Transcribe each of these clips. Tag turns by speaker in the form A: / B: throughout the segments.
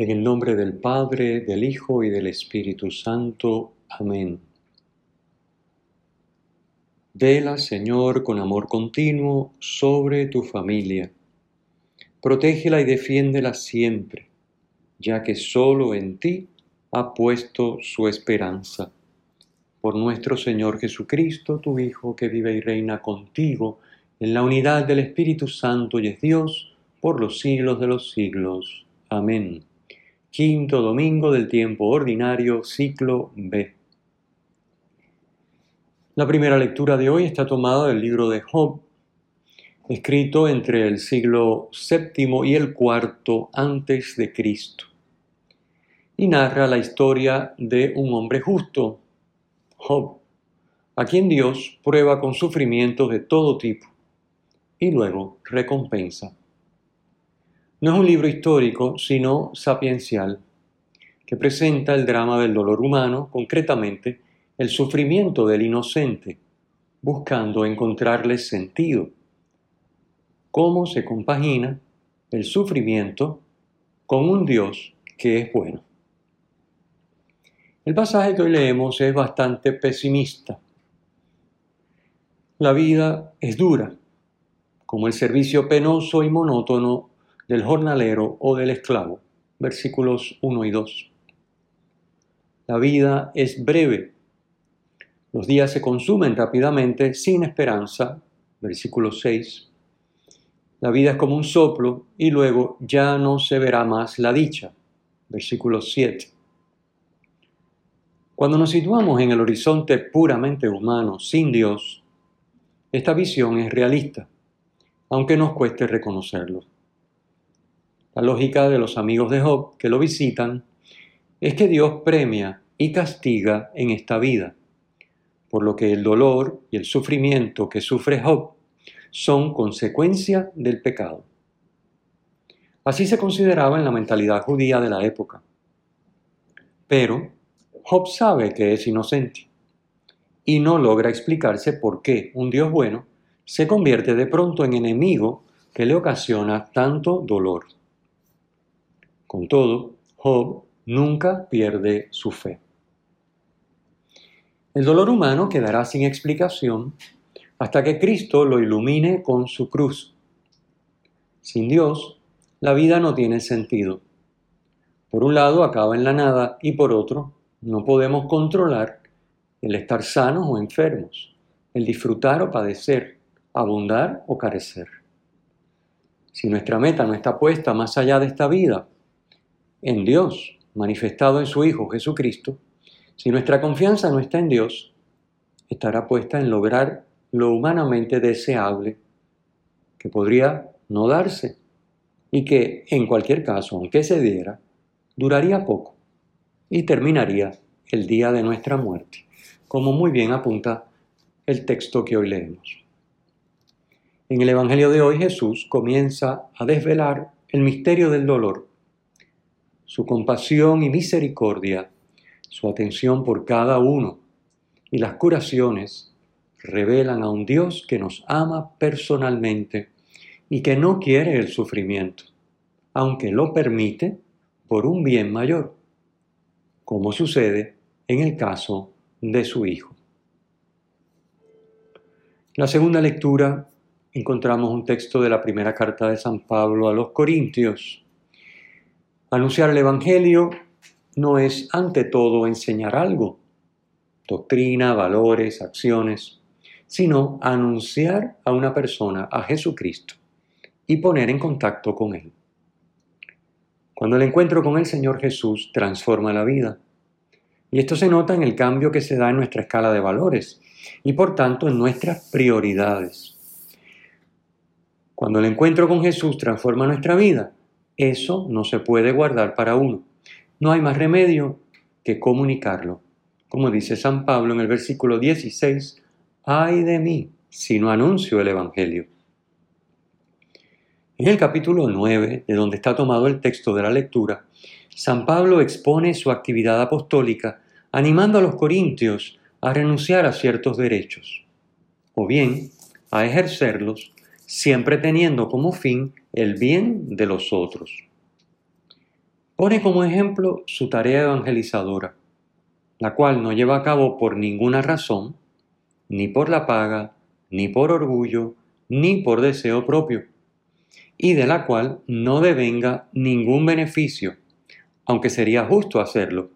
A: En el nombre del Padre, del Hijo y del Espíritu Santo. Amén. Vela, Señor, con amor continuo sobre tu familia. Protégela y defiéndela siempre, ya que solo en ti ha puesto su esperanza. Por nuestro Señor Jesucristo, tu Hijo, que vive y reina contigo, en la unidad del Espíritu Santo y es Dios, por los siglos de los siglos. Amén. Quinto domingo del tiempo ordinario, ciclo B. La primera lectura de hoy está tomada del libro de Job, escrito entre el siglo VII y el IV antes de Cristo, y narra la historia de un hombre justo, Job, a quien Dios prueba con sufrimientos de todo tipo y luego recompensa. No es un libro histórico, sino sapiencial, que presenta el drama del dolor humano, concretamente el sufrimiento del inocente, buscando encontrarle sentido. Cómo se compagina el sufrimiento con un Dios que es bueno. El pasaje que hoy leemos es bastante pesimista. La vida es dura, como el servicio penoso y monótono del jornalero o del esclavo, versículos 1 y 2. La vida es breve. Los días se consumen rápidamente sin esperanza, versículo 6. La vida es como un soplo y luego ya no se verá más la dicha, versículo 7. Cuando nos situamos en el horizonte puramente humano, sin Dios, esta visión es realista, aunque nos cueste reconocerlo. La lógica de los amigos de Job que lo visitan es que Dios premia y castiga en esta vida, por lo que el dolor y el sufrimiento que sufre Job son consecuencia del pecado. Así se consideraba en la mentalidad judía de la época. Pero Job sabe que es inocente y no logra explicarse por qué un Dios bueno se convierte de pronto en enemigo que le ocasiona tanto dolor. Con todo, Job nunca pierde su fe. El dolor humano quedará sin explicación hasta que Cristo lo ilumine con su cruz. Sin Dios, la vida no tiene sentido. Por un lado acaba en la nada y por otro no podemos controlar el estar sanos o enfermos, el disfrutar o padecer, abundar o carecer. Si nuestra meta no está puesta más allá de esta vida, en Dios, manifestado en su Hijo Jesucristo, si nuestra confianza no está en Dios, estará puesta en lograr lo humanamente deseable, que podría no darse y que, en cualquier caso, aunque se diera, duraría poco y terminaría el día de nuestra muerte, como muy bien apunta el texto que hoy leemos. En el Evangelio de hoy Jesús comienza a desvelar el misterio del dolor su compasión y misericordia, su atención por cada uno y las curaciones revelan a un Dios que nos ama personalmente y que no quiere el sufrimiento, aunque lo permite por un bien mayor, como sucede en el caso de su Hijo. La segunda lectura encontramos un texto de la primera carta de San Pablo a los Corintios, Anunciar el Evangelio no es ante todo enseñar algo, doctrina, valores, acciones, sino anunciar a una persona, a Jesucristo, y poner en contacto con Él. Cuando el encuentro con el Señor Jesús transforma la vida, y esto se nota en el cambio que se da en nuestra escala de valores y por tanto en nuestras prioridades. Cuando el encuentro con Jesús transforma nuestra vida, eso no se puede guardar para uno. No hay más remedio que comunicarlo. Como dice San Pablo en el versículo 16, ay de mí si no anuncio el Evangelio. En el capítulo 9, de donde está tomado el texto de la lectura, San Pablo expone su actividad apostólica animando a los corintios a renunciar a ciertos derechos, o bien a ejercerlos siempre teniendo como fin el bien de los otros. Pone como ejemplo su tarea evangelizadora, la cual no lleva a cabo por ninguna razón, ni por la paga, ni por orgullo, ni por deseo propio, y de la cual no devenga ningún beneficio, aunque sería justo hacerlo,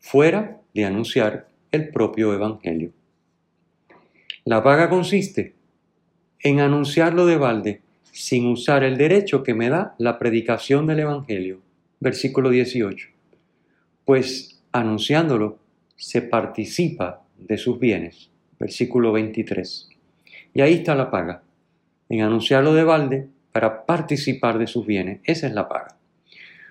A: fuera de anunciar el propio Evangelio. La paga consiste en anunciarlo de balde sin usar el derecho que me da la predicación del Evangelio. Versículo 18. Pues anunciándolo se participa de sus bienes. Versículo 23. Y ahí está la paga. En anunciarlo de balde para participar de sus bienes. Esa es la paga.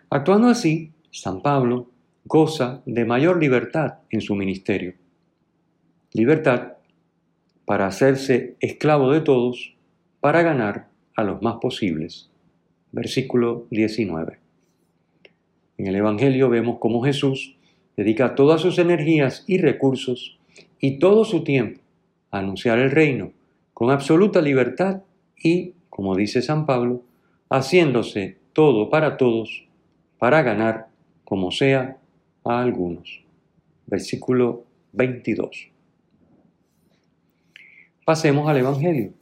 A: Actuando así, San Pablo goza de mayor libertad en su ministerio. Libertad para hacerse esclavo de todos, para ganar a los más posibles. Versículo 19. En el Evangelio vemos cómo Jesús dedica todas sus energías y recursos y todo su tiempo a anunciar el reino con absoluta libertad y, como dice San Pablo, haciéndose todo para todos para ganar, como sea, a algunos. Versículo 22. Pasemos al Evangelio.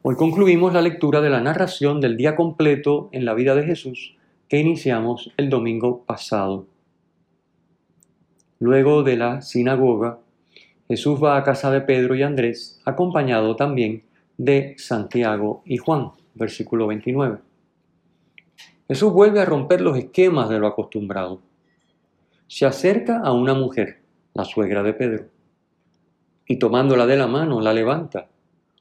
A: Hoy concluimos la lectura de la narración del día completo en la vida de Jesús que iniciamos el domingo pasado. Luego de la sinagoga, Jesús va a casa de Pedro y Andrés, acompañado también de Santiago y Juan, versículo 29. Jesús vuelve a romper los esquemas de lo acostumbrado. Se acerca a una mujer, la suegra de Pedro y tomándola de la mano la levanta,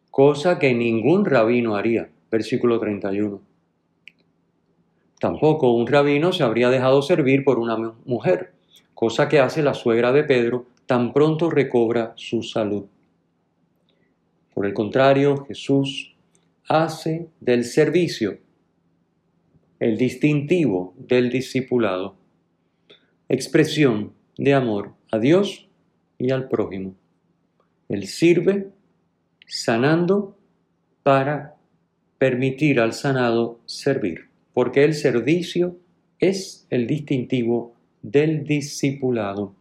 A: cosa que ningún rabino haría. Versículo 31. Tampoco un rabino se habría dejado servir por una mujer, cosa que hace la suegra de Pedro tan pronto recobra su salud. Por el contrario, Jesús hace del servicio el distintivo del discipulado, expresión de amor a Dios y al prójimo. Él sirve sanando para permitir al sanado servir, porque el servicio es el distintivo del discipulado.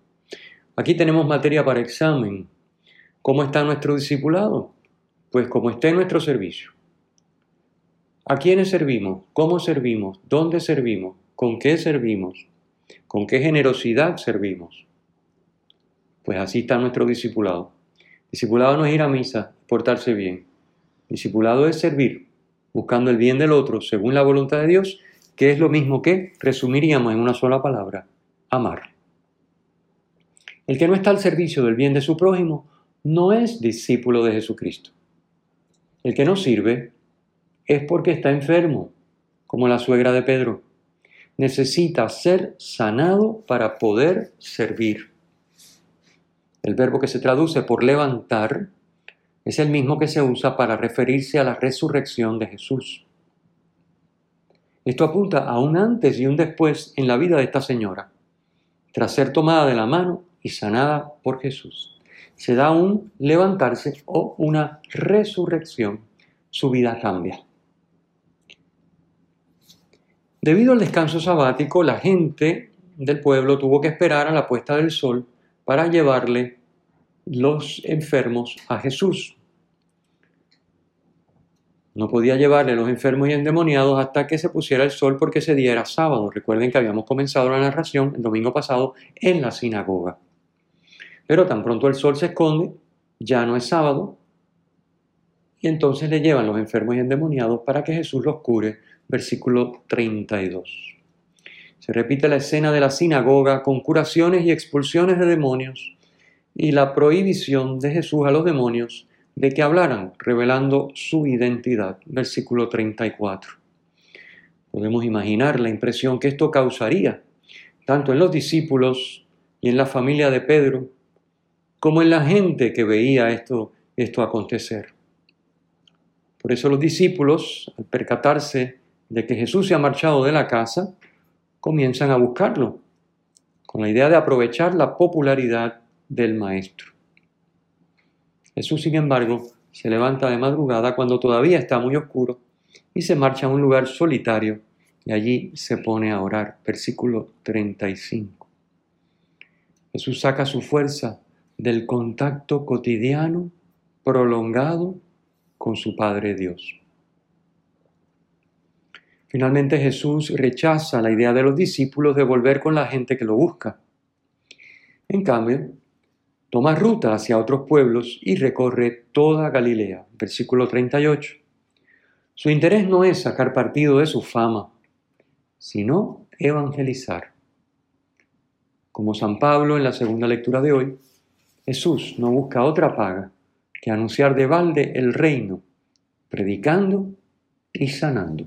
A: Aquí tenemos materia para examen. ¿Cómo está nuestro discipulado? Pues como está en nuestro servicio. ¿A quiénes servimos? ¿Cómo servimos? ¿Dónde servimos? ¿Con qué servimos? ¿Con qué generosidad servimos? Pues así está nuestro discipulado. Discipulado no es ir a misa, portarse bien. Discipulado es servir, buscando el bien del otro según la voluntad de Dios, que es lo mismo que resumiríamos en una sola palabra, amar. El que no está al servicio del bien de su prójimo no es discípulo de Jesucristo. El que no sirve es porque está enfermo, como la suegra de Pedro. Necesita ser sanado para poder servir. El verbo que se traduce por levantar es el mismo que se usa para referirse a la resurrección de Jesús. Esto apunta a un antes y un después en la vida de esta señora. Tras ser tomada de la mano y sanada por Jesús, se da un levantarse o una resurrección. Su vida cambia. Debido al descanso sabático, la gente del pueblo tuvo que esperar a la puesta del sol para llevarle los enfermos a Jesús. No podía llevarle los enfermos y endemoniados hasta que se pusiera el sol porque ese día era sábado. Recuerden que habíamos comenzado la narración el domingo pasado en la sinagoga. Pero tan pronto el sol se esconde, ya no es sábado, y entonces le llevan los enfermos y endemoniados para que Jesús los cure. Versículo 32. Se repite la escena de la sinagoga con curaciones y expulsiones de demonios y la prohibición de Jesús a los demonios de que hablaran, revelando su identidad. Versículo 34. Podemos imaginar la impresión que esto causaría, tanto en los discípulos y en la familia de Pedro, como en la gente que veía esto, esto acontecer. Por eso los discípulos, al percatarse de que Jesús se ha marchado de la casa, comienzan a buscarlo, con la idea de aprovechar la popularidad del Maestro. Jesús, sin embargo, se levanta de madrugada cuando todavía está muy oscuro y se marcha a un lugar solitario y allí se pone a orar. Versículo 35. Jesús saca su fuerza del contacto cotidiano, prolongado con su Padre Dios. Finalmente Jesús rechaza la idea de los discípulos de volver con la gente que lo busca. En cambio, toma ruta hacia otros pueblos y recorre toda Galilea. Versículo 38. Su interés no es sacar partido de su fama, sino evangelizar. Como San Pablo en la segunda lectura de hoy, Jesús no busca otra paga que anunciar de balde el reino, predicando y sanando.